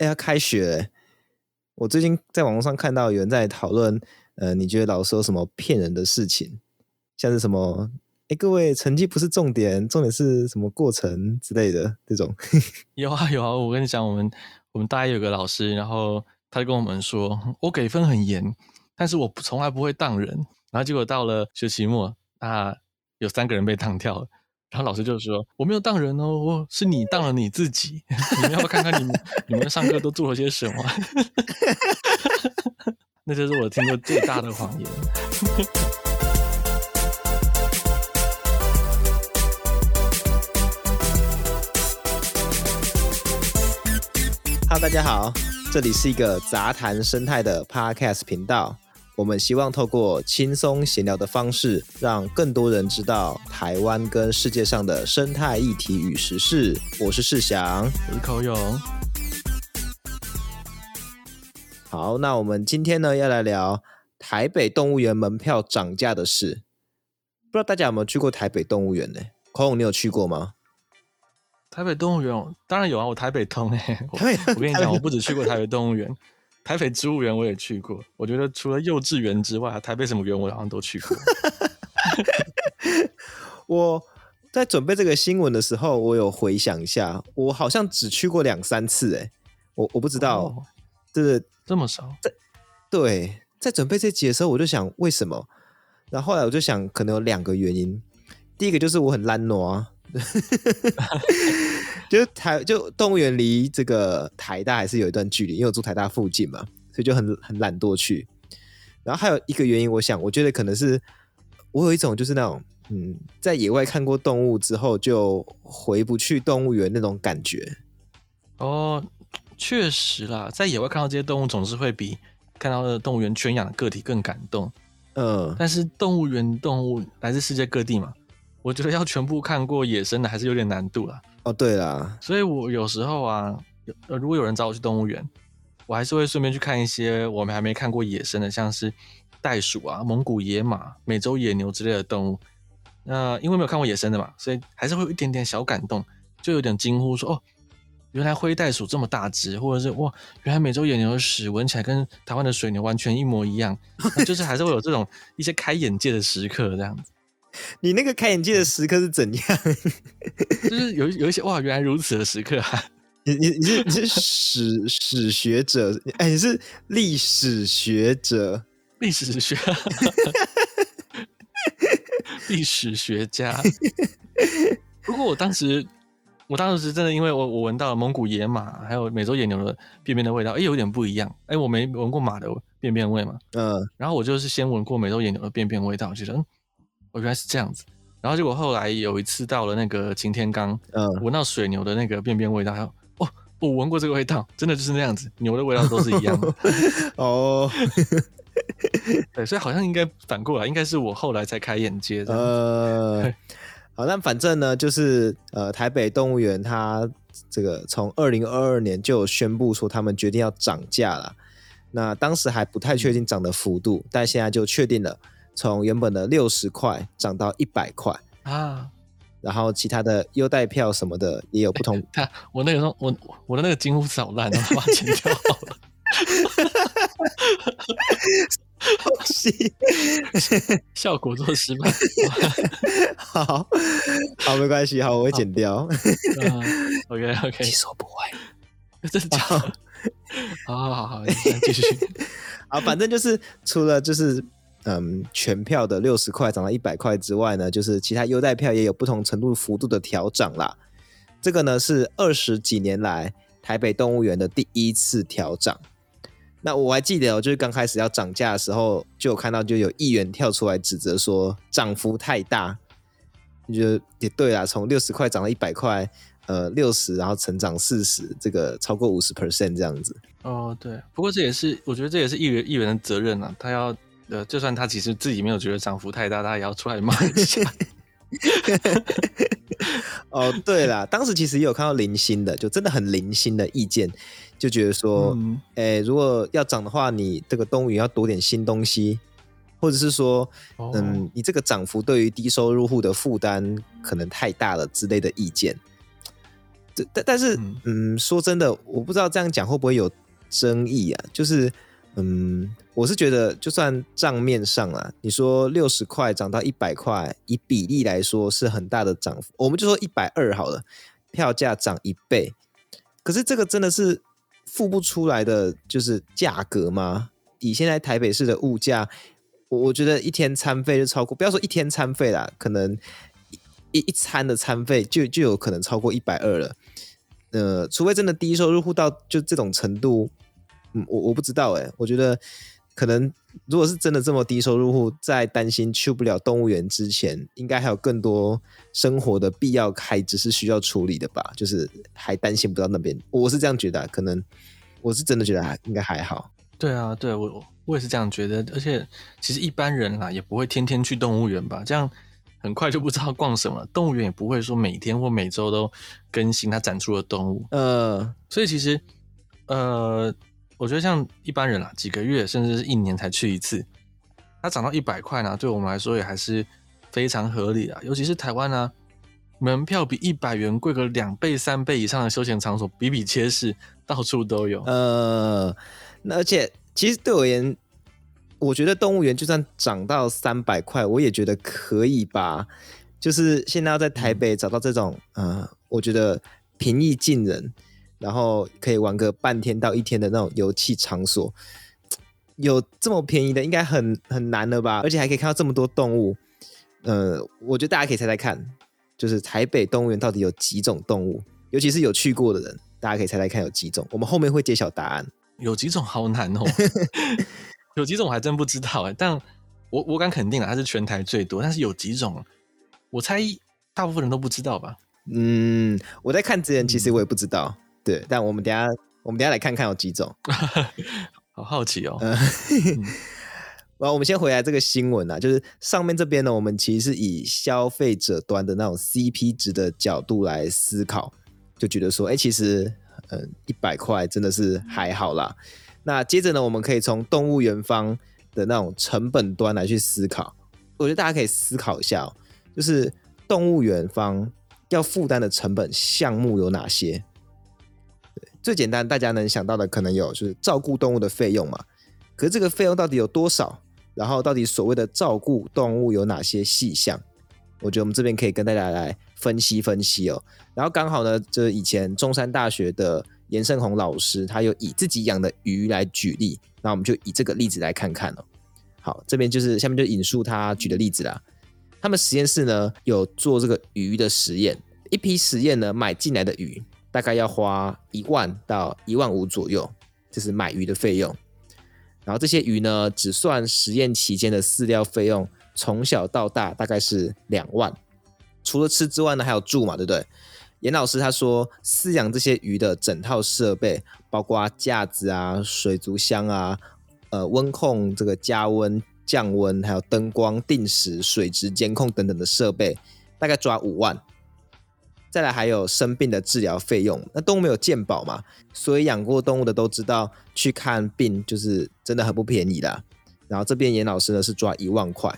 哎，要开学，我最近在网络上看到有人在讨论，呃，你觉得老师有什么骗人的事情？像是什么？哎，各位，成绩不是重点，重点是什么过程之类的这种？有啊有啊，我跟你讲，我们我们大一有个老师，然后他就跟我们说，我给分很严，但是我从来不会当人。然后结果到了学期末，啊，有三个人被当掉了。然后老师就说：“我没有当人哦，是你当了你自己。你们要不要看看你们你们上课都做了些什么？” 那就是我听过最大的谎言。哈喽，大家好，这里是一个杂谈生态的 Podcast 频道。我们希望透过轻松闲聊的方式，让更多人知道台湾跟世界上的生态议题与时事。我是世祥，我是口勇。好，那我们今天呢要来聊台北动物园门票涨价的事。不知道大家有没有去过台北动物园呢？口勇，你有去过吗？台北动物园当然有啊，我台北通哎。我我跟你讲，我不止去过台北动物园。台北植物园我也去过，我觉得除了幼稚园之外，台北什么园我好像都去过。我在准备这个新闻的时候，我有回想一下，我好像只去过两三次，哎，我我不知道，这个、哦、这么少。在对，在准备这集的时候，我就想为什么？然后后来我就想，可能有两个原因。第一个就是我很懒惰啊。就台就动物园离这个台大还是有一段距离，因为我住台大附近嘛，所以就很很懒惰去。然后还有一个原因，我想我觉得可能是我有一种就是那种嗯，在野外看过动物之后就回不去动物园那种感觉。哦，确实啦，在野外看到这些动物，总是会比看到的动物园圈养的个体更感动。嗯，但是动物园动物来自世界各地嘛。我觉得要全部看过野生的还是有点难度啦。哦，对啦，所以我有时候啊，呃，如果有人找我去动物园，我还是会顺便去看一些我们还没看过野生的，像是袋鼠啊、蒙古野马、美洲野牛之类的动物。那因为没有看过野生的嘛，所以还是会有一点点小感动，就有点惊呼说：“哦，原来灰袋鼠这么大只，或者是哇，原来美洲野牛的屎闻起来跟台湾的水牛完全一模一样。”就是还是会有这种一些开眼界的时刻这样子。你那个开眼界的时刻是怎样？就是有有一些哇，原来如此的时刻啊！你你你是你是史史学者，哎，你是历史学者，历史学，历史学家。不过我当时，我当时是真的，因为我我闻到了蒙古野马还有美洲野牛的便便的味道，哎，有点不一样。哎，我没闻过马的便便味嘛，嗯，然后我就是先闻过美洲野牛的便便味道，我觉得嗯。我原来是这样子，然后结果后来有一次到了那个擎天岗，嗯，闻到水牛的那个便便味道，还有哦，我闻过这个味道，真的就是那样子，牛的味道都是一样的。哦，对，所以好像应该反过来，应该是我后来才开眼界的。呃，好，那反正呢，就是呃，台北动物园它这个从二零二二年就有宣布说他们决定要涨价了，那当时还不太确定涨的幅度，嗯、但现在就确定了。从原本的六十块涨到一百块啊，然后其他的优待票什么的也有不同。看、欸、我那个时候我我的那个金乌扫烂，然后把钱交好了。效果做失败。好好没关系，好我会剪掉。嗯、OK OK，其实我不会，真的假的？好好好好，继续。啊，反正就是除了就是。嗯，全票的六十块涨到一百块之外呢，就是其他优待票也有不同程度幅度的调涨啦。这个呢是二十几年来台北动物园的第一次调涨。那我还记得哦，就是刚开始要涨价的时候，就有看到就有议员跳出来指责说涨幅太大。你觉得也对啦，从六十块涨到一百块，呃，六十然后成长四十，这个超过五十 percent 这样子。哦，对，不过这也是我觉得这也是议员议员的责任啊，他要。呃，就算他其实自己没有觉得涨幅太大，他也要出来骂一下。哦，对啦，当时其实也有看到零星的，就真的很零星的意见，就觉得说，嗯、诶，如果要涨的话，你这个动物园要多点新东西，或者是说，哦、嗯，你这个涨幅对于低收入户的负担可能太大了之类的意见。这但但是嗯，嗯，说真的，我不知道这样讲会不会有争议啊？就是嗯，我是觉得就算账面上啊，你说六十块涨到一百块，以比例来说是很大的涨幅，我们就说一百二好了，票价涨一倍，可是这个真的是付不出来的，就是价格吗？以现在台北市的物价，我我觉得一天餐费就超过，不要说一天餐费啦，可能一一餐的餐费就就有可能超过一百二了。呃，除非真的低收入户到就这种程度，嗯，我我不知道哎、我觉得可能如果是真的这么低收入户，在担心去不了动物园之前，应该还有更多生活的必要开支是需要处理的吧？就是还担心不到那边，我是这样觉得，可能我是真的觉得还应该还好。对啊，对我我也是这样觉得，而且其实一般人啦也不会天天去动物园吧，这样很快就不知道逛什么。动物园也不会说每天或每周都更新它展出的动物，呃，所以其实呃，我觉得像一般人啦，几个月甚至是一年才去一次，它涨到一百块呢，对我们来说也还是非常合理的。尤其是台湾呢，门票比一百元贵个两倍三倍以上的休闲场所比比皆是，到处都有，呃。那而且，其实对我而言，我觉得动物园就算涨到三百块，我也觉得可以吧。就是现在要在台北找到这种，嗯、呃，我觉得平易近人，然后可以玩个半天到一天的那种游戏场所，有这么便宜的，应该很很难了吧？而且还可以看到这么多动物，呃，我觉得大家可以猜猜看，就是台北动物园到底有几种动物？尤其是有去过的人，大家可以猜猜看有几种？我们后面会揭晓答案。有几种好难哦，有几种我还真不知道哎，但我我敢肯定啊，它是全台最多。但是有几种，我猜大部分人都不知道吧？嗯，我在看之前其实我也不知道，嗯、对。但我们等下我们等下来看看有几种，好好奇哦。嗯，然后我们先回来这个新闻啊，就是上面这边呢，我们其实是以消费者端的那种 CP 值的角度来思考，就觉得说，哎，其实。嗯，一百块真的是还好啦。那接着呢，我们可以从动物园方的那种成本端来去思考。我觉得大家可以思考一下喔，就是动物园方要负担的成本项目有哪些？最简单，大家能想到的可能有，就是照顾动物的费用嘛。可是这个费用到底有多少？然后到底所谓的照顾动物有哪些细项？我觉得我们这边可以跟大家来分析分析哦。然后刚好呢，就是以前中山大学的严胜宏老师，他有以自己养的鱼来举例，那我们就以这个例子来看看哦。好，这边就是下面就引述他举的例子啦。他们实验室呢有做这个鱼的实验，一批实验呢买进来的鱼大概要花一万到一万五左右，这是买鱼的费用。然后这些鱼呢只算实验期间的饲料费用。从小到大大概是两万，除了吃之外呢，还有住嘛，对不对？严老师他说，饲养这些鱼的整套设备，包括架子啊、水族箱啊、呃温控这个加温、降温，还有灯光、定时水质监控等等的设备，大概抓五万。再来还有生病的治疗费用，那动物没有健保嘛，所以养过动物的都知道，去看病就是真的很不便宜的。然后这边严老师呢是抓一万块。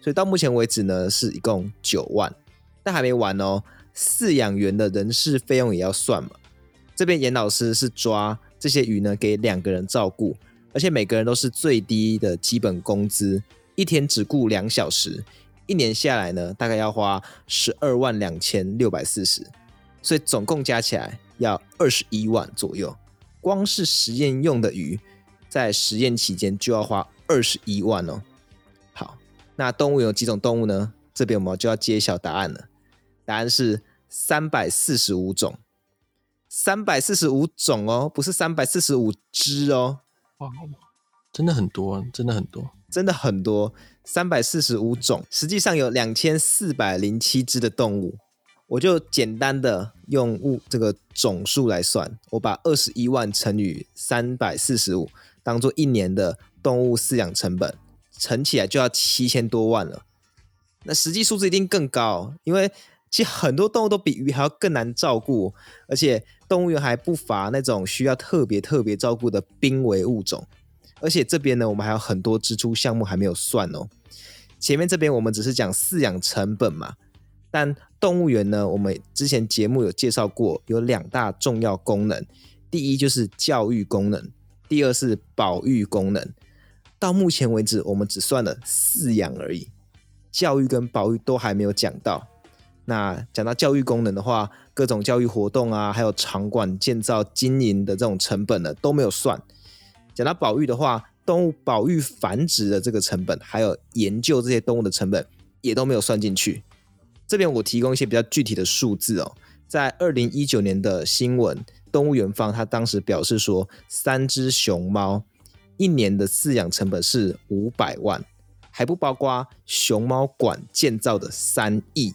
所以到目前为止呢，是一共九万，但还没完哦。饲养员的人事费用也要算嘛。这边严老师是抓这些鱼呢，给两个人照顾，而且每个人都是最低的基本工资，一天只顾两小时，一年下来呢，大概要花十二万两千六百四十，所以总共加起来要二十一万左右。光是实验用的鱼，在实验期间就要花二十一万哦。好那动物有几种动物呢？这边我们就要揭晓答案了。答案是三百四十五种，三百四十五种哦，不是三百四十五只哦。真的很多，真的很多，真的很多，三百四十五种。实际上有两千四百零七只的动物，我就简单的用物这个总数来算，我把二十一万乘以三百四十五，当做一年的动物饲养成本。乘起来就要七千多万了，那实际数字一定更高，因为其实很多动物都比鱼还要更难照顾，而且动物园还不乏那种需要特别特别照顾的濒危物种，而且这边呢，我们还有很多支出项目还没有算哦。前面这边我们只是讲饲养成本嘛，但动物园呢，我们之前节目有介绍过，有两大重要功能，第一就是教育功能，第二是保育功能。到目前为止，我们只算了饲养而已，教育跟保育都还没有讲到。那讲到教育功能的话，各种教育活动啊，还有场馆建造、经营的这种成本呢，都没有算。讲到保育的话，动物保育繁殖的这个成本，还有研究这些动物的成本，也都没有算进去。这边我提供一些比较具体的数字哦，在二零一九年的新闻，动物园方他当时表示说，三只熊猫一年的饲养成本是五百万，还不包括熊猫馆建造的三亿。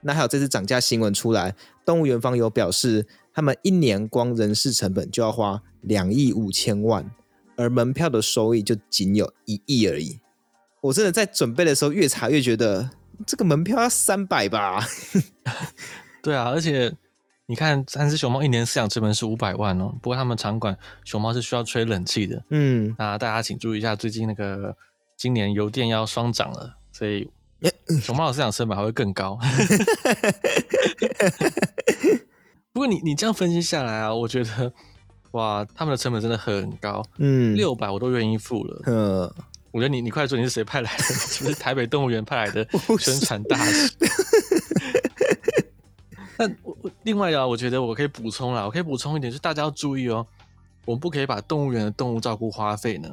那还有这次涨价新闻出来，动物园方有表示，他们一年光人事成本就要花两亿五千万，而门票的收益就仅有一亿而已。我真的在准备的时候越查越觉得，这个门票要三百吧？对啊，而且你看，三只熊猫一年饲养成本是五百万哦。不过他们场馆熊猫是需要吹冷气的。嗯，那大家请注意一下，最近那个今年油电要双涨了，所以。熊猫的饲养成本还会更高，不过你你这样分析下来啊，我觉得哇，他们的成本真的很高，嗯，六百我都愿意付了。嗯，我觉得你你快说你是谁派来的？是不是台北动物园派来的 宣传大使？那我我另外啊，我觉得我可以补充啦，我可以补充一点，就是大家要注意哦，我们不可以把动物园的动物照顾花费呢。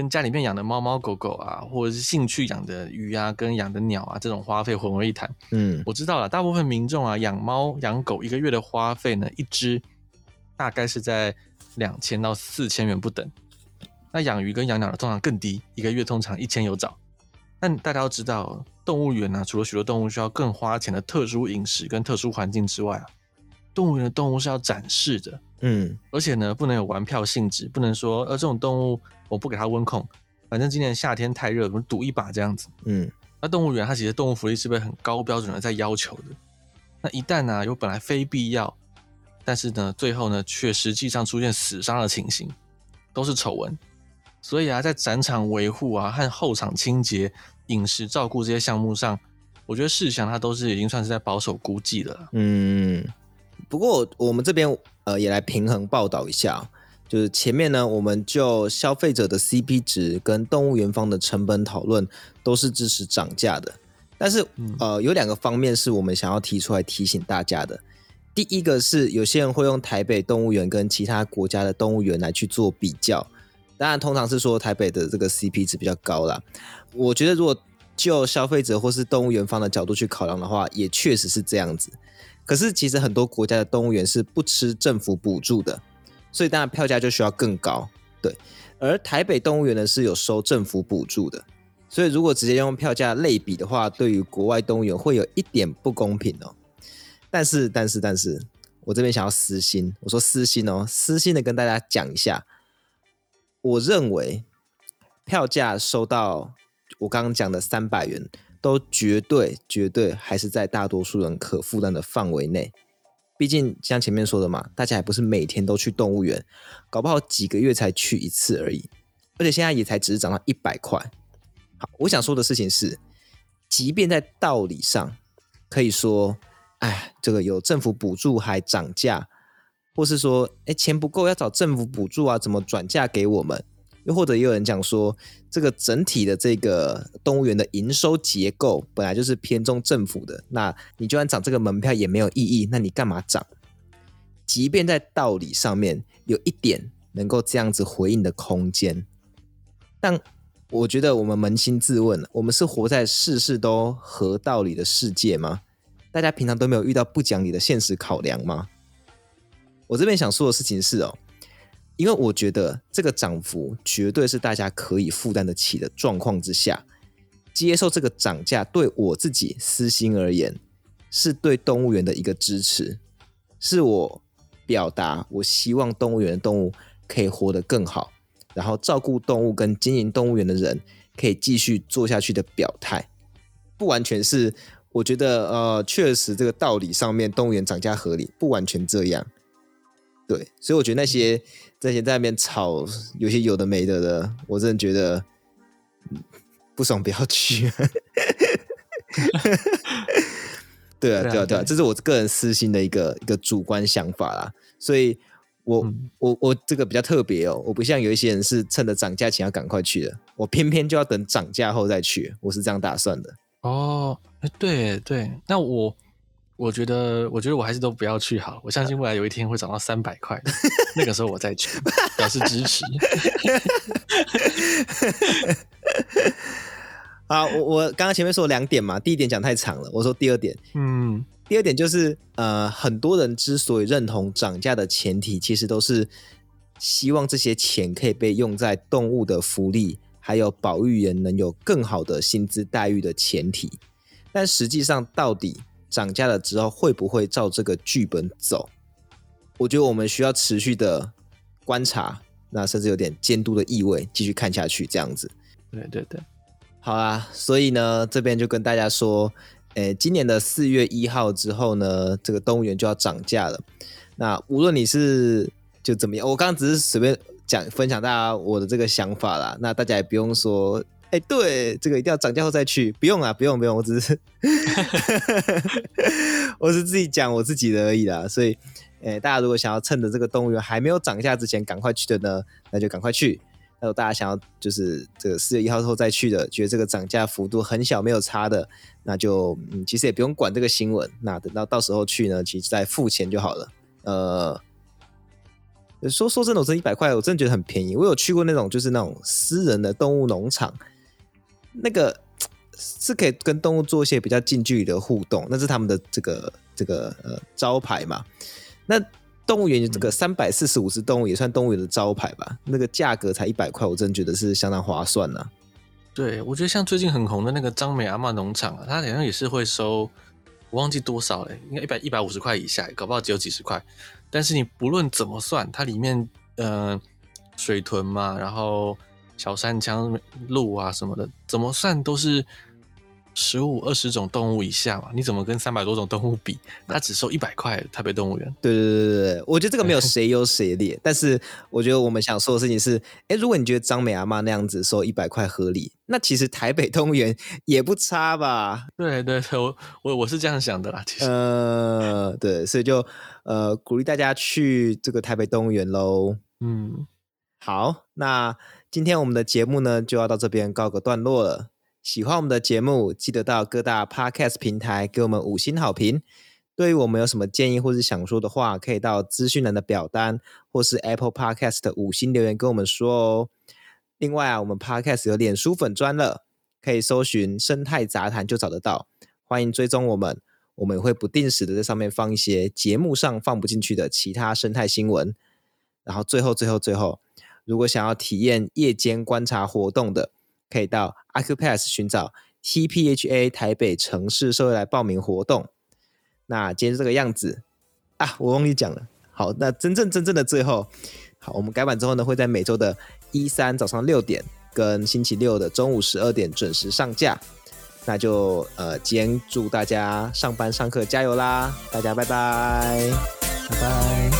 跟家里面养的猫猫狗狗啊，或者是兴趣养的鱼啊，跟养的鸟啊，这种花费混为一谈。嗯，我知道了，大部分民众啊，养猫养狗一个月的花费呢，一只大概是在两千到四千元不等。那养鱼跟养鸟的通常更低，一个月通常一千有找。但大家都知道，动物园呢、啊，除了许多动物需要更花钱的特殊饮食跟特殊环境之外啊，动物园的动物是要展示的。嗯，而且呢，不能有玩票性质，不能说呃这种动物。我不给它温控，反正今年夏天太热，我们赌一把这样子。嗯，那动物园它其实动物福利是被很高标准的在要求的。那一旦呢、啊，有本来非必要，但是呢，最后呢却实际上出现死伤的情形，都是丑闻。所以啊，在展场维护啊和后场清洁、饮食照顾这些项目上，我觉得事项它都是已经算是在保守估计的了。嗯，不过我们这边呃也来平衡报道一下。就是前面呢，我们就消费者的 CP 值跟动物园方的成本讨论，都是支持涨价的。但是，呃，有两个方面是我们想要提出来提醒大家的。第一个是有些人会用台北动物园跟其他国家的动物园来去做比较，当然通常是说台北的这个 CP 值比较高啦。我觉得如果就消费者或是动物园方的角度去考量的话，也确实是这样子。可是其实很多国家的动物园是不吃政府补助的。所以当然票价就需要更高，对。而台北动物园呢是有收政府补助的，所以如果直接用票价类比的话，对于国外动物园会有一点不公平哦。但是，但是，但是我这边想要私心，我说私心哦，私心的跟大家讲一下，我认为票价收到我刚刚讲的三百元，都绝对绝对还是在大多数人可负担的范围内。毕竟像前面说的嘛，大家还不是每天都去动物园，搞不好几个月才去一次而已。而且现在也才只是涨到一百块。好，我想说的事情是，即便在道理上可以说，哎，这个有政府补助还涨价，或是说，哎，钱不够要找政府补助啊，怎么转嫁给我们？又或者也有人讲说，这个整体的这个动物园的营收结构本来就是偏重政府的，那你就算涨这个门票也没有意义，那你干嘛涨？即便在道理上面有一点能够这样子回应的空间，但我觉得我们扪心自问，我们是活在事事都合道理的世界吗？大家平常都没有遇到不讲理的现实考量吗？我这边想说的事情是哦。因为我觉得这个涨幅绝对是大家可以负担得起的状况之下，接受这个涨价，对我自己私心而言，是对动物园的一个支持，是我表达我希望动物园的动物可以活得更好，然后照顾动物跟经营动物园的人可以继续做下去的表态，不完全是我觉得呃，确实这个道理上面动物园涨价合理，不完全这样。对，所以我觉得那些那些在那边吵，有些有的没的的，我真的觉得不爽，不要去。对啊，对啊，对啊，这是我个人私心的一个一个主观想法啦。所以我，我、嗯、我我这个比较特别哦，我不像有一些人是趁着涨价前要赶快去的，我偏偏就要等涨价后再去，我是这样打算的。哦，对对，那我。我觉得，我觉得我还是都不要去好。我相信未来有一天会涨到三百块，那个时候我再去表示支持。好，我我刚刚前面说两点嘛，第一点讲太长了，我说第二点，嗯，第二点就是呃，很多人之所以认同涨价的前提，其实都是希望这些钱可以被用在动物的福利，还有保育员能有更好的薪资待遇的前提，但实际上到底。涨价了之后会不会照这个剧本走？我觉得我们需要持续的观察，那甚至有点监督的意味，继续看下去这样子。对对对，好啊。所以呢，这边就跟大家说，诶，今年的四月一号之后呢，这个动物园就要涨价了。那无论你是就怎么样，我刚刚只是随便讲分享大家我的这个想法啦。那大家也不用说。哎，对，这个一定要涨价后再去，不用啊，不用不用，我只是，我是自己讲我自己的而已啦。所以，哎，大家如果想要趁着这个动物园还没有涨价之前赶快去的呢，那就赶快去。还有大家想要就是这个四月一号之后再去的，觉得这个涨价幅度很小没有差的，那就嗯，其实也不用管这个新闻。那等到到时候去呢，其实再付钱就好了。呃。说说真的，我这一百块，我真的觉得很便宜。我有去过那种，就是那种私人的动物农场，那个 是可以跟动物做一些比较近距离的互动，那是他们的这个这个呃招牌嘛。那动物园这个三百四十五只动物也算动物园的招牌吧？那个价格才一百块，我真的觉得是相当划算呢、啊。对，我觉得像最近很红的那个张美阿嬷农场啊，它好像也是会收，我忘记多少了，应该一百一百五十块以下，搞不好只有几十块。但是你不论怎么算，它里面呃水豚嘛，然后小山羌、鹿啊什么的，怎么算都是十五二十种动物以下嘛。你怎么跟三百多种动物比？它只收一百块，台北动物园。对对对对对，我觉得这个没有 谁优谁劣。但是我觉得我们想说的事情是，哎，如果你觉得张美阿妈那样子收一百块合理，那其实台北动物园也不差吧？对对对，我我我是这样想的啦。其实，呃，对，所以就。呃，鼓励大家去这个台北动物园喽。嗯，好，那今天我们的节目呢就要到这边告个段落了。喜欢我们的节目，记得到各大 Podcast 平台给我们五星好评。对于我们有什么建议或是想说的话，可以到资讯栏的表单或是 Apple Podcast 的五星留言跟我们说哦。另外啊，我们 Podcast 有脸书粉专了，可以搜寻“生态杂谈”就找得到，欢迎追踪我们。我们也会不定时的在上面放一些节目上放不进去的其他生态新闻。然后最后最后最后，如果想要体验夜间观察活动的，可以到 Accupass 寻找 TPHA 台北城市社会来报名活动。那今天这个样子啊，我忘记讲了。好，那真正真正的最后，好，我们改版之后呢，会在每周的一三早上六点跟星期六的中午十二点准时上架。那就呃，今天祝大家上班上课加油啦！大家拜拜，拜拜。